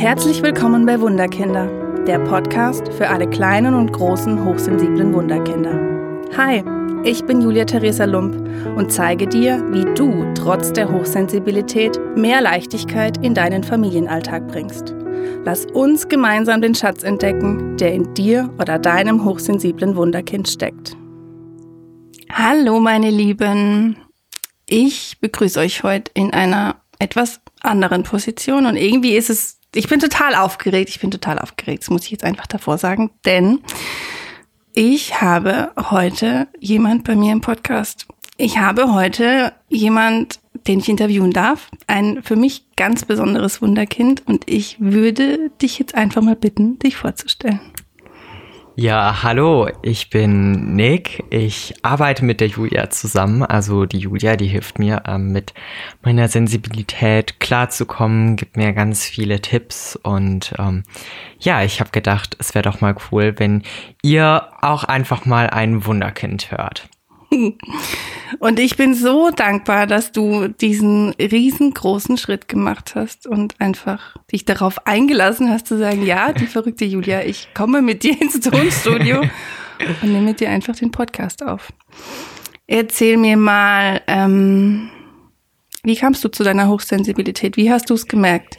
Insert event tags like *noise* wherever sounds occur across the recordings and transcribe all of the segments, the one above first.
Herzlich willkommen bei Wunderkinder, der Podcast für alle kleinen und großen hochsensiblen Wunderkinder. Hi, ich bin Julia Theresa Lump und zeige dir, wie du trotz der Hochsensibilität mehr Leichtigkeit in deinen Familienalltag bringst. Lass uns gemeinsam den Schatz entdecken, der in dir oder deinem hochsensiblen Wunderkind steckt. Hallo meine Lieben, ich begrüße euch heute in einer etwas anderen Position und irgendwie ist es, ich bin total aufgeregt, ich bin total aufgeregt, das muss ich jetzt einfach davor sagen, denn ich habe heute jemand bei mir im Podcast. Ich habe heute jemand, den ich interviewen darf, ein für mich ganz besonderes Wunderkind und ich würde dich jetzt einfach mal bitten, dich vorzustellen. Ja, hallo, ich bin Nick. Ich arbeite mit der Julia zusammen. Also die Julia, die hilft mir ähm, mit meiner Sensibilität klarzukommen, gibt mir ganz viele Tipps und ähm, ja, ich habe gedacht, es wäre doch mal cool, wenn ihr auch einfach mal ein Wunderkind hört. *laughs* Und ich bin so dankbar, dass du diesen riesengroßen Schritt gemacht hast und einfach dich darauf eingelassen hast zu sagen, ja, die *laughs* verrückte Julia, ich komme mit dir ins Tonstudio *laughs* und nehme mit dir einfach den Podcast auf. Erzähl mir mal, ähm, wie kamst du zu deiner Hochsensibilität? Wie hast du es gemerkt?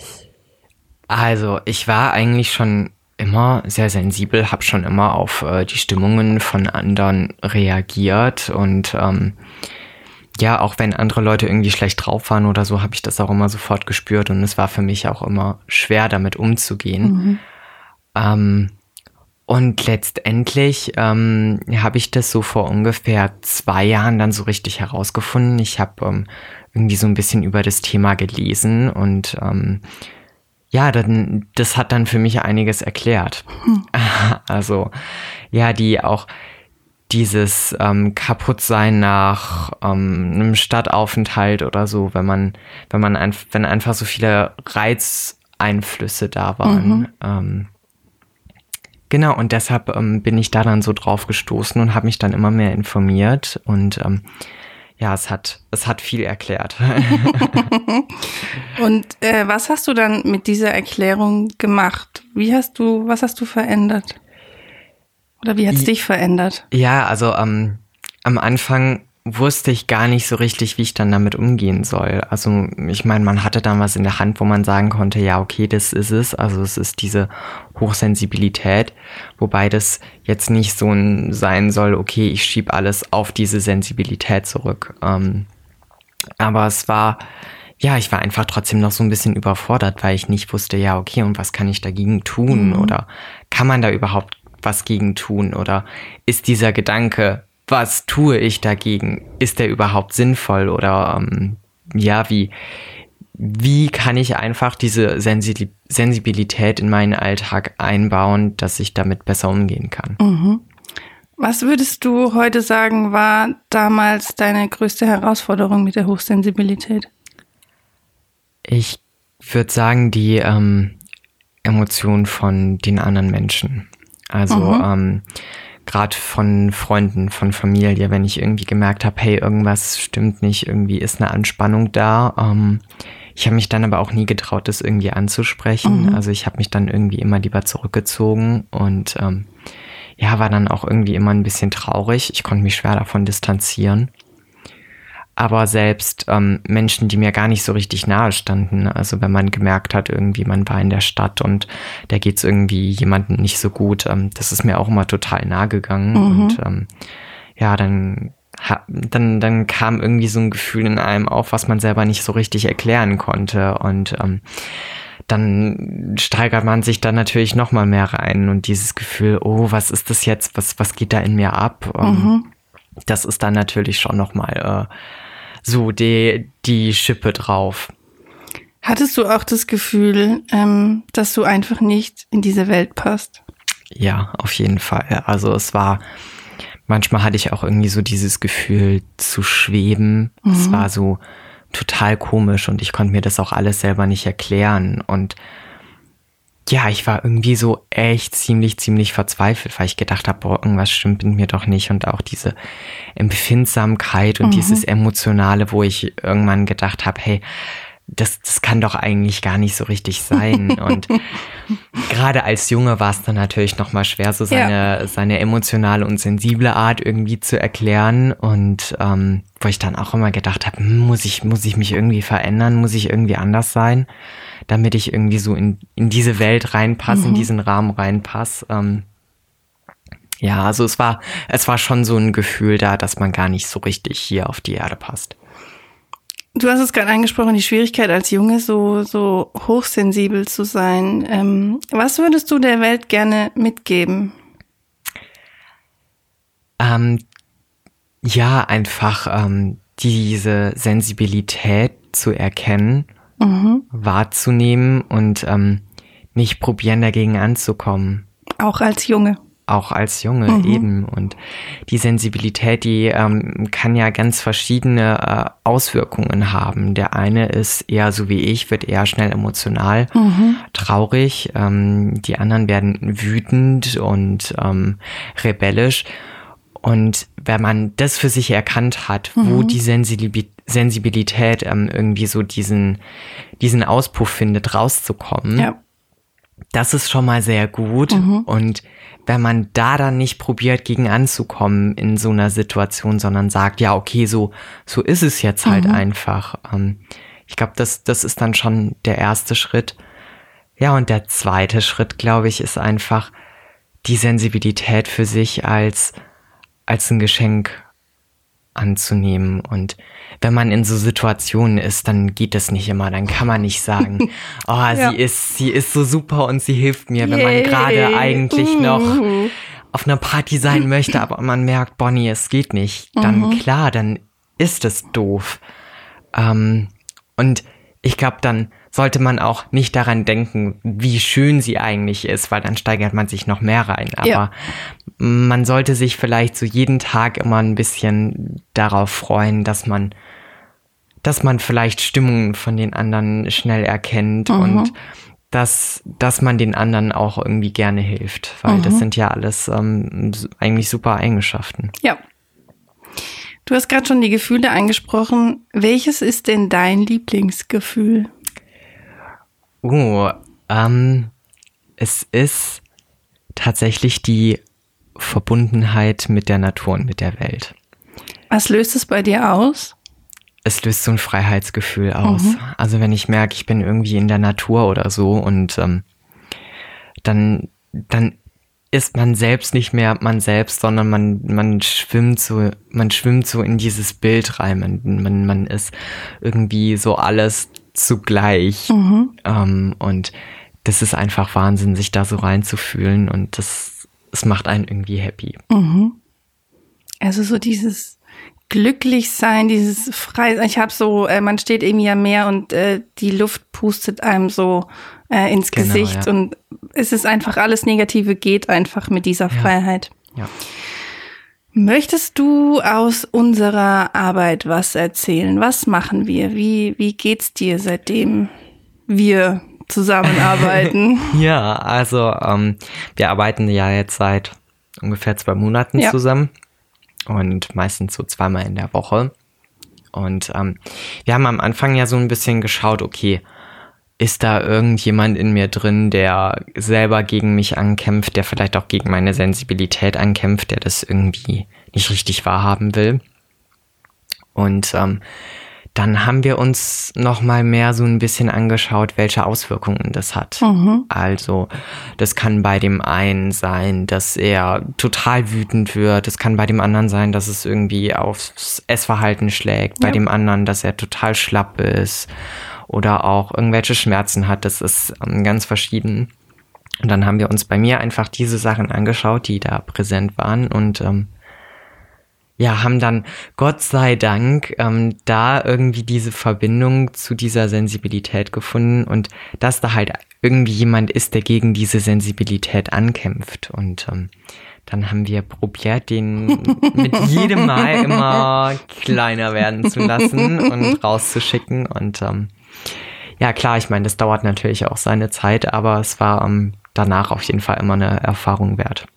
Also, ich war eigentlich schon immer sehr sensibel, habe schon immer auf äh, die Stimmungen von anderen reagiert und ähm, ja, auch wenn andere Leute irgendwie schlecht drauf waren oder so, habe ich das auch immer sofort gespürt und es war für mich auch immer schwer, damit umzugehen. Mhm. Ähm, und letztendlich ähm, habe ich das so vor ungefähr zwei Jahren dann so richtig herausgefunden. Ich habe ähm, irgendwie so ein bisschen über das Thema gelesen und ähm, ja, dann, das hat dann für mich einiges erklärt. Hm. *laughs* Also, ja, die auch dieses ähm, Kaputtsein nach ähm, einem Stadtaufenthalt oder so, wenn man, wenn man ein, wenn einfach so viele Reizeinflüsse da waren. Mhm. Ähm, genau, und deshalb ähm, bin ich da dann so drauf gestoßen und habe mich dann immer mehr informiert und ähm, ja, es hat, es hat viel erklärt. *laughs* Und äh, was hast du dann mit dieser Erklärung gemacht? Wie hast du, was hast du verändert? Oder wie hat es dich verändert? Ja, also ähm, am Anfang wusste ich gar nicht so richtig, wie ich dann damit umgehen soll. Also ich meine, man hatte dann was in der Hand, wo man sagen konnte, ja, okay, das ist es. Also es ist diese Hochsensibilität, wobei das jetzt nicht so ein sein soll, okay, ich schieb alles auf diese Sensibilität zurück. Ähm, aber es war, ja, ich war einfach trotzdem noch so ein bisschen überfordert, weil ich nicht wusste, ja, okay, und was kann ich dagegen tun? Mhm. Oder kann man da überhaupt was gegen tun? Oder ist dieser Gedanke, was tue ich dagegen? Ist der überhaupt sinnvoll oder ähm, ja, wie, wie kann ich einfach diese Sensibilität in meinen Alltag einbauen, dass ich damit besser umgehen kann? Mhm. Was würdest du heute sagen, war damals deine größte Herausforderung mit der Hochsensibilität? Ich würde sagen, die ähm, Emotion von den anderen Menschen. Also mhm. ähm, gerade von Freunden, von Familie, wenn ich irgendwie gemerkt habe, hey, irgendwas stimmt nicht, irgendwie ist eine Anspannung da. Ähm, ich habe mich dann aber auch nie getraut, das irgendwie anzusprechen. Mhm. Also ich habe mich dann irgendwie immer lieber zurückgezogen und ähm, ja, war dann auch irgendwie immer ein bisschen traurig. Ich konnte mich schwer davon distanzieren aber selbst ähm, Menschen, die mir gar nicht so richtig nahe standen. Also wenn man gemerkt hat, irgendwie man war in der Stadt und da geht's irgendwie jemandem nicht so gut, ähm, das ist mir auch immer total nahe gegangen. Mhm. Und ähm, ja, dann, dann, dann kam irgendwie so ein Gefühl in einem auf, was man selber nicht so richtig erklären konnte. Und ähm, dann steigert man sich dann natürlich noch mal mehr rein und dieses Gefühl, oh, was ist das jetzt? Was, was geht da in mir ab? Ähm, mhm. Das ist dann natürlich schon noch mal äh, so die, die Schippe drauf. Hattest du auch das Gefühl, ähm, dass du einfach nicht in diese Welt passt? Ja, auf jeden Fall. Also es war, manchmal hatte ich auch irgendwie so dieses Gefühl zu schweben. Mhm. Es war so total komisch und ich konnte mir das auch alles selber nicht erklären. Und ja, ich war irgendwie so echt ziemlich, ziemlich verzweifelt, weil ich gedacht habe, boah, irgendwas stimmt mit mir doch nicht. Und auch diese Empfindsamkeit und mhm. dieses Emotionale, wo ich irgendwann gedacht habe, hey, das, das kann doch eigentlich gar nicht so richtig sein. *laughs* Und gerade als Junge war es dann natürlich nochmal schwer, so seine, ja. seine emotionale und sensible Art irgendwie zu erklären. Und ähm, wo ich dann auch immer gedacht habe, hm, muss ich, muss ich mich irgendwie verändern, muss ich irgendwie anders sein, damit ich irgendwie so in, in diese Welt reinpasse, mhm. in diesen Rahmen reinpasse. Ähm, ja, also es war, es war schon so ein Gefühl da, dass man gar nicht so richtig hier auf die Erde passt. Du hast es gerade angesprochen, die Schwierigkeit als Junge so, so hochsensibel zu sein. Ähm, was würdest du der Welt gerne mitgeben? Ähm, ja, einfach ähm, diese Sensibilität zu erkennen, mhm. wahrzunehmen und ähm, nicht probieren, dagegen anzukommen. Auch als Junge auch als Junge mhm. eben. Und die Sensibilität, die ähm, kann ja ganz verschiedene äh, Auswirkungen haben. Der eine ist eher so wie ich, wird eher schnell emotional, mhm. traurig. Ähm, die anderen werden wütend und ähm, rebellisch. Und wenn man das für sich erkannt hat, mhm. wo die Sensibilität Sensibilität ähm, irgendwie so diesen, diesen Auspuff findet, rauszukommen, ja. Das ist schon mal sehr gut. Mhm. Und wenn man da dann nicht probiert, gegen anzukommen in so einer Situation, sondern sagt, ja, okay, so, so ist es jetzt halt mhm. einfach. Ähm, ich glaube, das, das ist dann schon der erste Schritt. Ja, und der zweite Schritt, glaube ich, ist einfach die Sensibilität für sich als, als ein Geschenk anzunehmen und wenn man in so Situationen ist, dann geht das nicht immer. Dann kann man nicht sagen, *laughs* oh, ja. sie ist, sie ist so super und sie hilft mir, wenn man gerade eigentlich uh. noch auf einer Party sein möchte, aber man merkt, Bonnie, es geht nicht. Dann mhm. klar, dann ist es doof. Ähm, und ich glaube, dann sollte man auch nicht daran denken, wie schön sie eigentlich ist, weil dann steigert man sich noch mehr rein. Aber ja. man sollte sich vielleicht so jeden Tag immer ein bisschen darauf freuen, dass man dass man vielleicht Stimmungen von den anderen schnell erkennt mhm. und dass, dass man den anderen auch irgendwie gerne hilft, weil mhm. das sind ja alles ähm, eigentlich super Eigenschaften. Ja. Du hast gerade schon die Gefühle angesprochen. Welches ist denn dein Lieblingsgefühl? Oh, ähm, es ist tatsächlich die Verbundenheit mit der Natur und mit der Welt. Was löst es bei dir aus? es löst so ein Freiheitsgefühl aus. Mhm. Also wenn ich merke, ich bin irgendwie in der Natur oder so und ähm, dann, dann ist man selbst nicht mehr man selbst, sondern man, man schwimmt so, man schwimmt so in dieses Bild rein. Man, man, man ist irgendwie so alles zugleich. Mhm. Ähm, und das ist einfach Wahnsinn, sich da so reinzufühlen und das, das macht einen irgendwie happy. Mhm. Also so dieses glücklich sein, dieses frei. Ich habe so, äh, man steht irgendwie am Meer und äh, die Luft pustet einem so äh, ins genau, Gesicht ja. und es ist einfach alles Negative geht einfach mit dieser ja. Freiheit. Ja. Möchtest du aus unserer Arbeit was erzählen? Was machen wir? Wie, wie geht's dir, seitdem wir zusammenarbeiten? *laughs* ja, also ähm, wir arbeiten ja jetzt seit ungefähr zwei Monaten ja. zusammen und meistens so zweimal in der Woche. Und ähm, wir haben am Anfang ja so ein bisschen geschaut, okay, ist da irgendjemand in mir drin, der selber gegen mich ankämpft, der vielleicht auch gegen meine Sensibilität ankämpft, der das irgendwie nicht richtig wahrhaben will. Und ähm, dann haben wir uns noch mal mehr so ein bisschen angeschaut, welche Auswirkungen das hat. Mhm. Also, das kann bei dem einen sein, dass er total wütend wird. Es kann bei dem anderen sein, dass es irgendwie aufs Essverhalten schlägt. Bei ja. dem anderen, dass er total schlapp ist oder auch irgendwelche Schmerzen hat. Das ist ähm, ganz verschieden. Und dann haben wir uns bei mir einfach diese Sachen angeschaut, die da präsent waren und ähm, ja, haben dann Gott sei Dank ähm, da irgendwie diese Verbindung zu dieser Sensibilität gefunden und dass da halt irgendwie jemand ist, der gegen diese Sensibilität ankämpft. Und ähm, dann haben wir probiert, den *laughs* mit jedem Mal immer kleiner werden zu lassen und rauszuschicken. Und ähm, ja, klar, ich meine, das dauert natürlich auch seine Zeit, aber es war ähm, danach auf jeden Fall immer eine Erfahrung wert.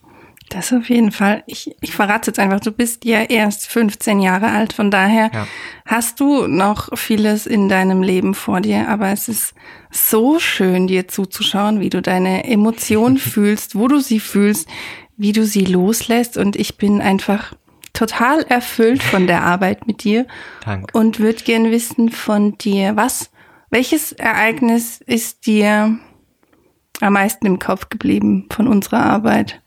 Das auf jeden Fall. Ich, ich verrate jetzt einfach, du bist ja erst 15 Jahre alt, von daher ja. hast du noch vieles in deinem Leben vor dir, aber es ist so schön, dir zuzuschauen, wie du deine Emotionen *laughs* fühlst, wo du sie fühlst, wie du sie loslässt und ich bin einfach total erfüllt von der *laughs* Arbeit mit dir Danke. und würde gerne wissen von dir, was, welches Ereignis ist dir am meisten im Kopf geblieben von unserer Arbeit?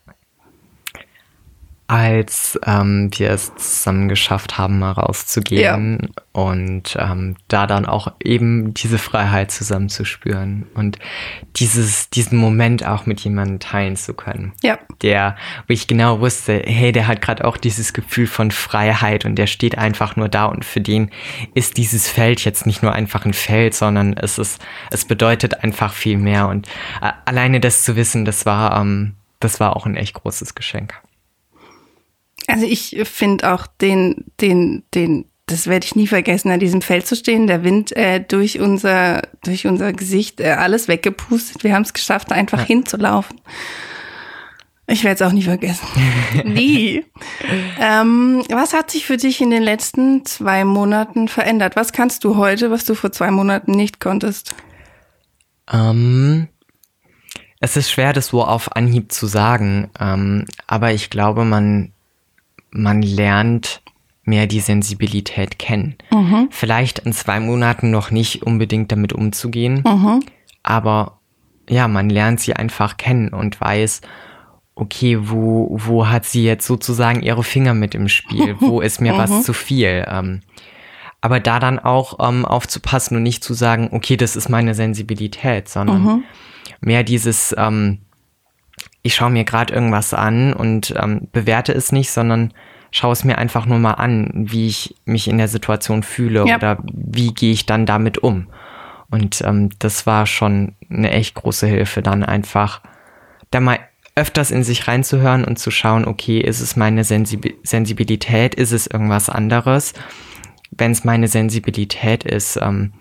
Als ähm, wir es zusammen geschafft haben, mal rauszugehen ja. und ähm, da dann auch eben diese Freiheit zusammen zu spüren und dieses, diesen Moment auch mit jemandem teilen zu können. Ja. Der, wo ich genau wusste, hey, der hat gerade auch dieses Gefühl von Freiheit und der steht einfach nur da und für den ist dieses Feld jetzt nicht nur einfach ein Feld, sondern es ist, es bedeutet einfach viel mehr und äh, alleine das zu wissen, das war, ähm, das war auch ein echt großes Geschenk. Also ich finde auch den, den, den, das werde ich nie vergessen, an diesem Feld zu stehen, der Wind äh, durch unser, durch unser Gesicht äh, alles weggepustet. Wir haben es geschafft, einfach ja. hinzulaufen. Ich werde es auch nie vergessen. *laughs* nie. Ähm, was hat sich für dich in den letzten zwei Monaten verändert? Was kannst du heute, was du vor zwei Monaten nicht konntest? Ähm, es ist schwer, das so auf Anhieb zu sagen. Ähm, aber ich glaube, man man lernt mehr die Sensibilität kennen. Mhm. Vielleicht in zwei Monaten noch nicht unbedingt damit umzugehen, mhm. aber ja, man lernt sie einfach kennen und weiß, okay, wo, wo hat sie jetzt sozusagen ihre Finger mit im Spiel? *laughs* Wo ist mir mhm. was zu viel? Ähm, aber da dann auch ähm, aufzupassen und nicht zu sagen, okay, das ist meine Sensibilität, sondern mhm. mehr dieses, ähm, ich schaue mir gerade irgendwas an und ähm, bewerte es nicht, sondern schaue es mir einfach nur mal an, wie ich mich in der Situation fühle ja. oder wie gehe ich dann damit um. Und ähm, das war schon eine echt große Hilfe, dann einfach da mal öfters in sich reinzuhören und zu schauen, okay, ist es meine Sensib Sensibilität, ist es irgendwas anderes? Wenn es meine Sensibilität ist, ähm,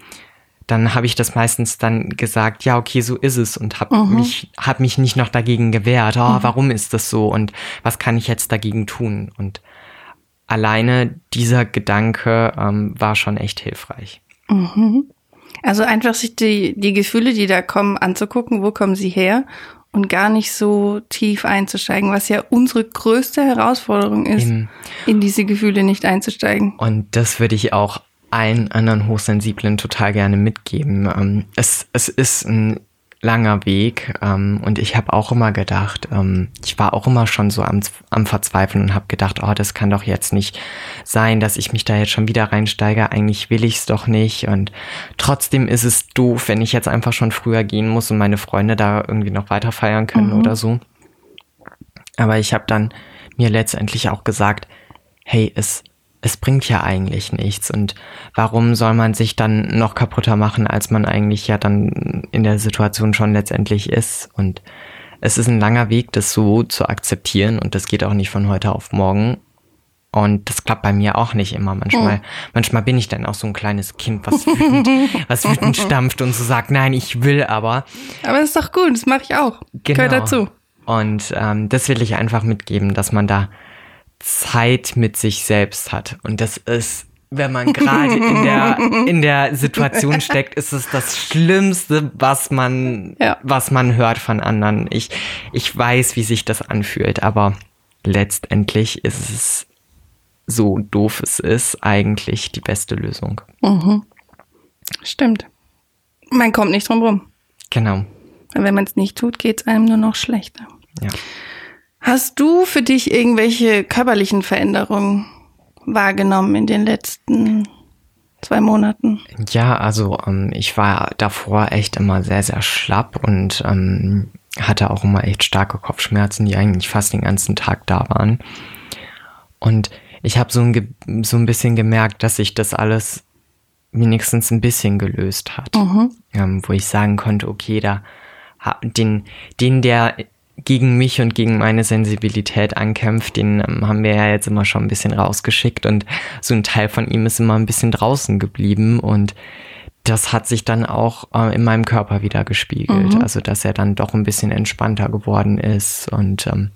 dann habe ich das meistens dann gesagt, ja, okay, so ist es und habe mhm. mich hab mich nicht noch dagegen gewehrt. Oh, mhm. warum ist das so und was kann ich jetzt dagegen tun? Und alleine dieser Gedanke ähm, war schon echt hilfreich. Mhm. Also einfach sich die, die Gefühle, die da kommen, anzugucken, wo kommen sie her und gar nicht so tief einzusteigen, was ja unsere größte Herausforderung ist, Eben. in diese Gefühle nicht einzusteigen. Und das würde ich auch allen anderen Hochsensiblen total gerne mitgeben. Ähm, es, es ist ein langer Weg ähm, und ich habe auch immer gedacht, ähm, ich war auch immer schon so am, am Verzweifeln und habe gedacht, oh, das kann doch jetzt nicht sein, dass ich mich da jetzt schon wieder reinsteige. Eigentlich will ich es doch nicht und trotzdem ist es doof, wenn ich jetzt einfach schon früher gehen muss und meine Freunde da irgendwie noch weiter feiern können mhm. oder so. Aber ich habe dann mir letztendlich auch gesagt, hey, es es bringt ja eigentlich nichts. Und warum soll man sich dann noch kaputter machen, als man eigentlich ja dann in der Situation schon letztendlich ist? Und es ist ein langer Weg, das so zu akzeptieren und das geht auch nicht von heute auf morgen. Und das klappt bei mir auch nicht immer. Manchmal, oh. manchmal bin ich dann auch so ein kleines Kind, was wütend, *laughs* was wütend stampft und so sagt, nein, ich will aber. Aber das ist doch gut, das mache ich auch. Genau. Gehört dazu. Und ähm, das will ich einfach mitgeben, dass man da Zeit mit sich selbst hat. Und das ist, wenn man gerade in der, *laughs* in der Situation steckt, ist es das Schlimmste, was man, ja. was man hört von anderen. Ich, ich weiß, wie sich das anfühlt, aber letztendlich ist es so doof es ist, eigentlich die beste Lösung. Mhm. Stimmt. Man kommt nicht drum rum. Genau. Wenn man es nicht tut, geht es einem nur noch schlechter. Ja. Hast du für dich irgendwelche körperlichen Veränderungen wahrgenommen in den letzten zwei Monaten? Ja, also ähm, ich war davor echt immer sehr, sehr schlapp und ähm, hatte auch immer echt starke Kopfschmerzen, die eigentlich fast den ganzen Tag da waren. Und ich habe so ein, so ein bisschen gemerkt, dass sich das alles wenigstens ein bisschen gelöst hat. Mhm. Ähm, wo ich sagen konnte, okay, da den, den, der gegen mich und gegen meine Sensibilität ankämpft, den ähm, haben wir ja jetzt immer schon ein bisschen rausgeschickt und so ein Teil von ihm ist immer ein bisschen draußen geblieben und das hat sich dann auch äh, in meinem Körper wieder gespiegelt. Mhm. Also, dass er dann doch ein bisschen entspannter geworden ist und ähm,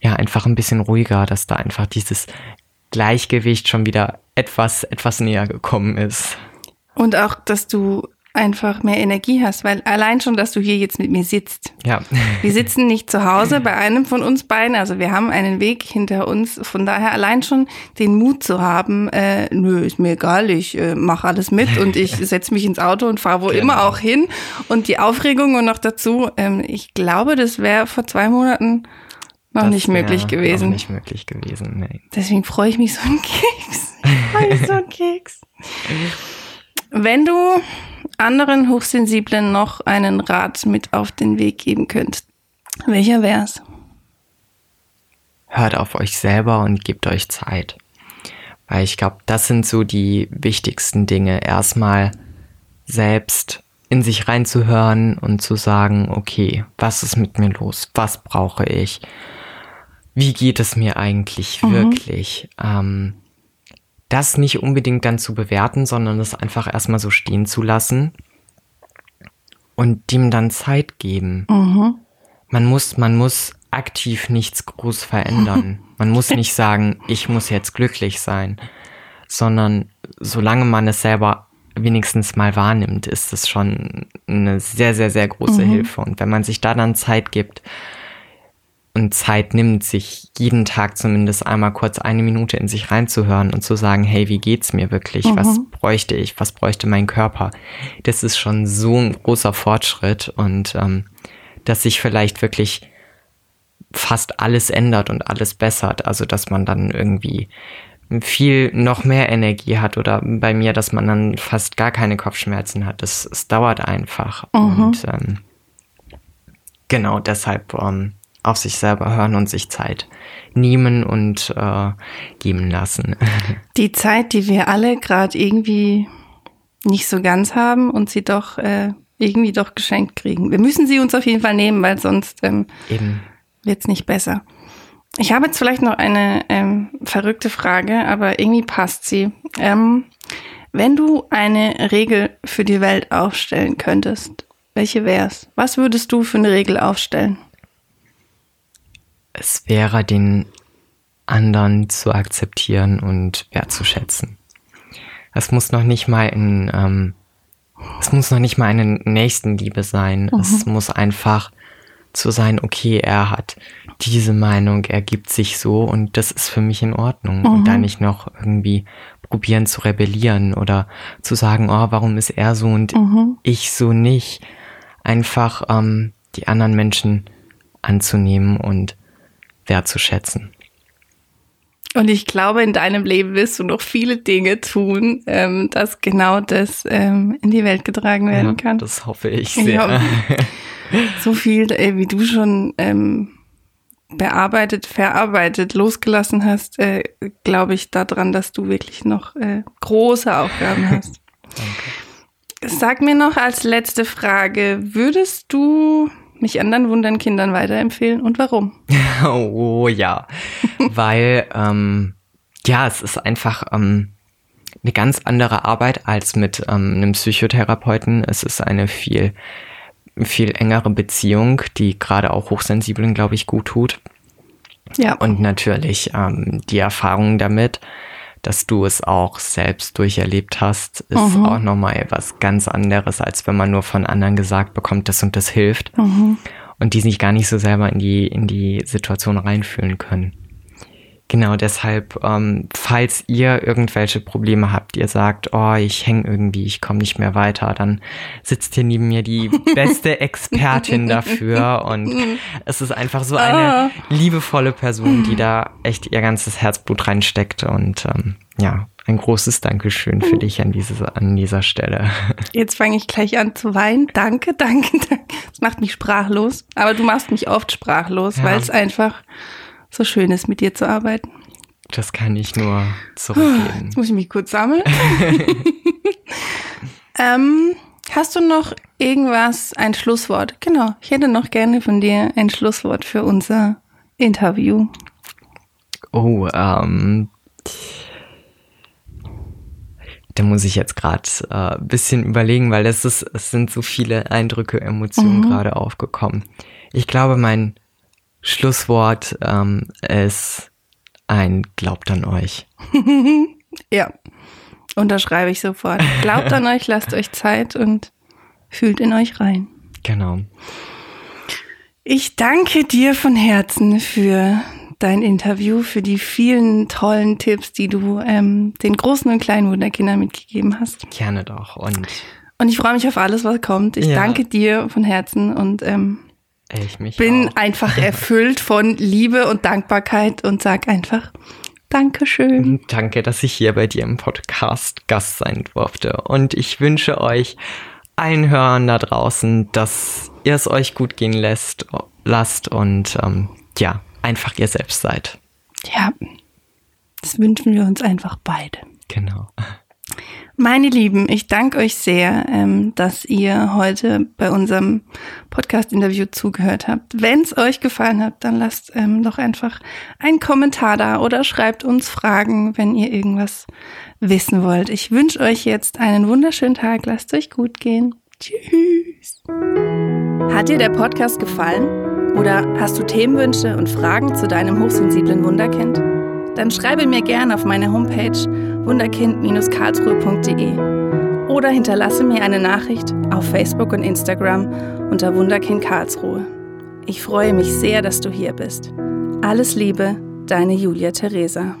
ja einfach ein bisschen ruhiger, dass da einfach dieses Gleichgewicht schon wieder etwas, etwas näher gekommen ist. Und auch, dass du einfach mehr Energie hast, weil allein schon, dass du hier jetzt mit mir sitzt. Ja. Wir sitzen nicht zu Hause bei einem von uns beiden, also wir haben einen Weg hinter uns. Von daher allein schon den Mut zu haben, äh, nö, ist mir egal, ich äh, mache alles mit und ich *laughs* setze mich ins Auto und fahre wo genau. immer auch hin. Und die Aufregung und noch dazu, ähm, ich glaube, das wäre vor zwei Monaten noch das nicht möglich gewesen. Noch nicht möglich gewesen, nee. Deswegen freue ich mich so einen Keks. *laughs* Ich freue mich so einen Keks. Wenn du anderen Hochsensiblen noch einen Rat mit auf den Weg geben könntest, welcher wär's? Hört auf euch selber und gebt euch Zeit. Weil ich glaube, das sind so die wichtigsten Dinge. Erstmal selbst in sich reinzuhören und zu sagen, okay, was ist mit mir los? Was brauche ich? Wie geht es mir eigentlich mhm. wirklich? Ähm, das nicht unbedingt dann zu bewerten, sondern es einfach erstmal so stehen zu lassen und dem dann Zeit geben. Mhm. Man muss, man muss aktiv nichts groß verändern. *laughs* Man muss nicht sagen, ich muss jetzt glücklich sein, sondern solange man es selber wenigstens mal wahrnimmt, ist es schon eine sehr, sehr, sehr große mhm. Hilfe. Und wenn man sich da dann Zeit gibt, und Zeit nimmt, sich jeden Tag zumindest einmal kurz eine Minute in sich reinzuhören und zu sagen, hey, wie geht's mir wirklich? Mhm. Was bräuchte ich? Was bräuchte mein Körper? Das ist schon so ein großer Fortschritt und ähm, dass sich vielleicht wirklich fast alles ändert und alles bessert. Also dass man dann irgendwie viel noch mehr Energie hat oder bei mir, dass man dann fast gar keine Kopfschmerzen hat. Es, es dauert einfach. Mhm. Und ähm, genau deshalb ähm, auf sich selber hören und sich Zeit nehmen und äh, geben lassen. *laughs* Die Zeit, die wir alle gerade irgendwie nicht so ganz haben und sie doch äh, irgendwie doch geschenkt kriegen. Wir müssen sie uns auf jeden Fall nehmen, weil sonst ähm, wird es nicht besser. Ich habe jetzt vielleicht noch eine ähm, verrückte Frage, aber irgendwie passt sie. Ähm, wenn du eine Regel für die Welt aufstellen könntest, welche wär's? Was würdest du für eine Regel aufstellen? Es wäre, den anderen zu akzeptieren und wertzuschätzen. Es muss noch nicht mal in, ähm, es muss noch nicht mal eine Nächstenliebe sein. Mhm. Es muss einfach zu sein, okay, er hat diese Meinung, er gibt sich so und das ist für mich in Ordnung. Mhm. Und da nicht noch irgendwie probieren zu rebellieren oder zu sagen, oh, warum ist er so und mhm. ich so nicht. Einfach ähm, die anderen Menschen anzunehmen und wertzuschätzen. Und ich glaube, in deinem Leben wirst du noch viele Dinge tun, ähm, dass genau das ähm, in die Welt getragen werden ja, kann. Das hoffe ich sehr. Ja, *laughs* so viel, äh, wie du schon ähm, bearbeitet, verarbeitet, losgelassen hast, äh, glaube ich daran, dass du wirklich noch äh, große Aufgaben *laughs* hast. Danke. Sag mir noch als letzte Frage, würdest du mich anderen Wundernkindern weiterempfehlen und warum? *laughs* oh ja, weil ähm, ja, es ist einfach ähm, eine ganz andere Arbeit als mit ähm, einem Psychotherapeuten. Es ist eine viel viel engere Beziehung, die gerade auch Hochsensiblen, glaube ich, gut tut. Ja. Und natürlich ähm, die Erfahrung damit dass du es auch selbst durcherlebt hast, ist mhm. auch nochmal was ganz anderes, als wenn man nur von anderen gesagt bekommt, das und das hilft. Mhm. Und die sich gar nicht so selber in die, in die Situation reinfühlen können. Genau deshalb, ähm, falls ihr irgendwelche Probleme habt, ihr sagt, oh, ich hänge irgendwie, ich komme nicht mehr weiter, dann sitzt hier neben mir die *laughs* beste Expertin dafür und *laughs* es ist einfach so eine ah. liebevolle Person, die da echt ihr ganzes Herzblut reinsteckt und ähm, ja, ein großes Dankeschön für dich an, dieses, an dieser Stelle. *laughs* Jetzt fange ich gleich an zu weinen. Danke, danke, danke. Das macht mich sprachlos, aber du machst mich oft sprachlos, ja. weil es einfach so schön ist, mit dir zu arbeiten. Das kann ich nur zurückgeben. Jetzt muss ich mich kurz sammeln. *laughs* ähm, hast du noch irgendwas, ein Schlusswort? Genau, ich hätte noch gerne von dir ein Schlusswort für unser Interview. Oh, ähm. Da muss ich jetzt gerade ein äh, bisschen überlegen, weil es, ist, es sind so viele Eindrücke, Emotionen mhm. gerade aufgekommen. Ich glaube, mein Schlusswort ähm, ist ein Glaubt an euch. *laughs* ja, unterschreibe ich sofort. Glaubt an euch, lasst euch Zeit und fühlt in euch rein. Genau. Ich danke dir von Herzen für dein Interview, für die vielen tollen Tipps, die du ähm, den großen und kleinen Wunderkindern mitgegeben hast. Gerne doch. Und, und ich freue mich auf alles, was kommt. Ich ja. danke dir von Herzen und ähm, ich bin auch. einfach *laughs* erfüllt von Liebe und Dankbarkeit und sag einfach Dankeschön. Danke, dass ich hier bei dir im Podcast Gast sein durfte. Und ich wünsche euch allen Hörern da draußen, dass ihr es euch gut gehen lässt, lasst und ähm, ja, einfach ihr selbst seid. Ja, das wünschen wir uns einfach beide. Genau. Meine Lieben, ich danke euch sehr, ähm, dass ihr heute bei unserem Podcast-Interview zugehört habt. Wenn es euch gefallen hat, dann lasst ähm, doch einfach einen Kommentar da oder schreibt uns Fragen, wenn ihr irgendwas wissen wollt. Ich wünsche euch jetzt einen wunderschönen Tag. Lasst euch gut gehen. Tschüss. Hat dir der Podcast gefallen? Oder hast du Themenwünsche und Fragen zu deinem hochsensiblen Wunderkind? Dann schreibe mir gerne auf meine Homepage wunderkind-karlsruhe.de oder hinterlasse mir eine Nachricht auf Facebook und Instagram unter Wunderkind Karlsruhe. Ich freue mich sehr, dass du hier bist. Alles Liebe, deine Julia Theresa.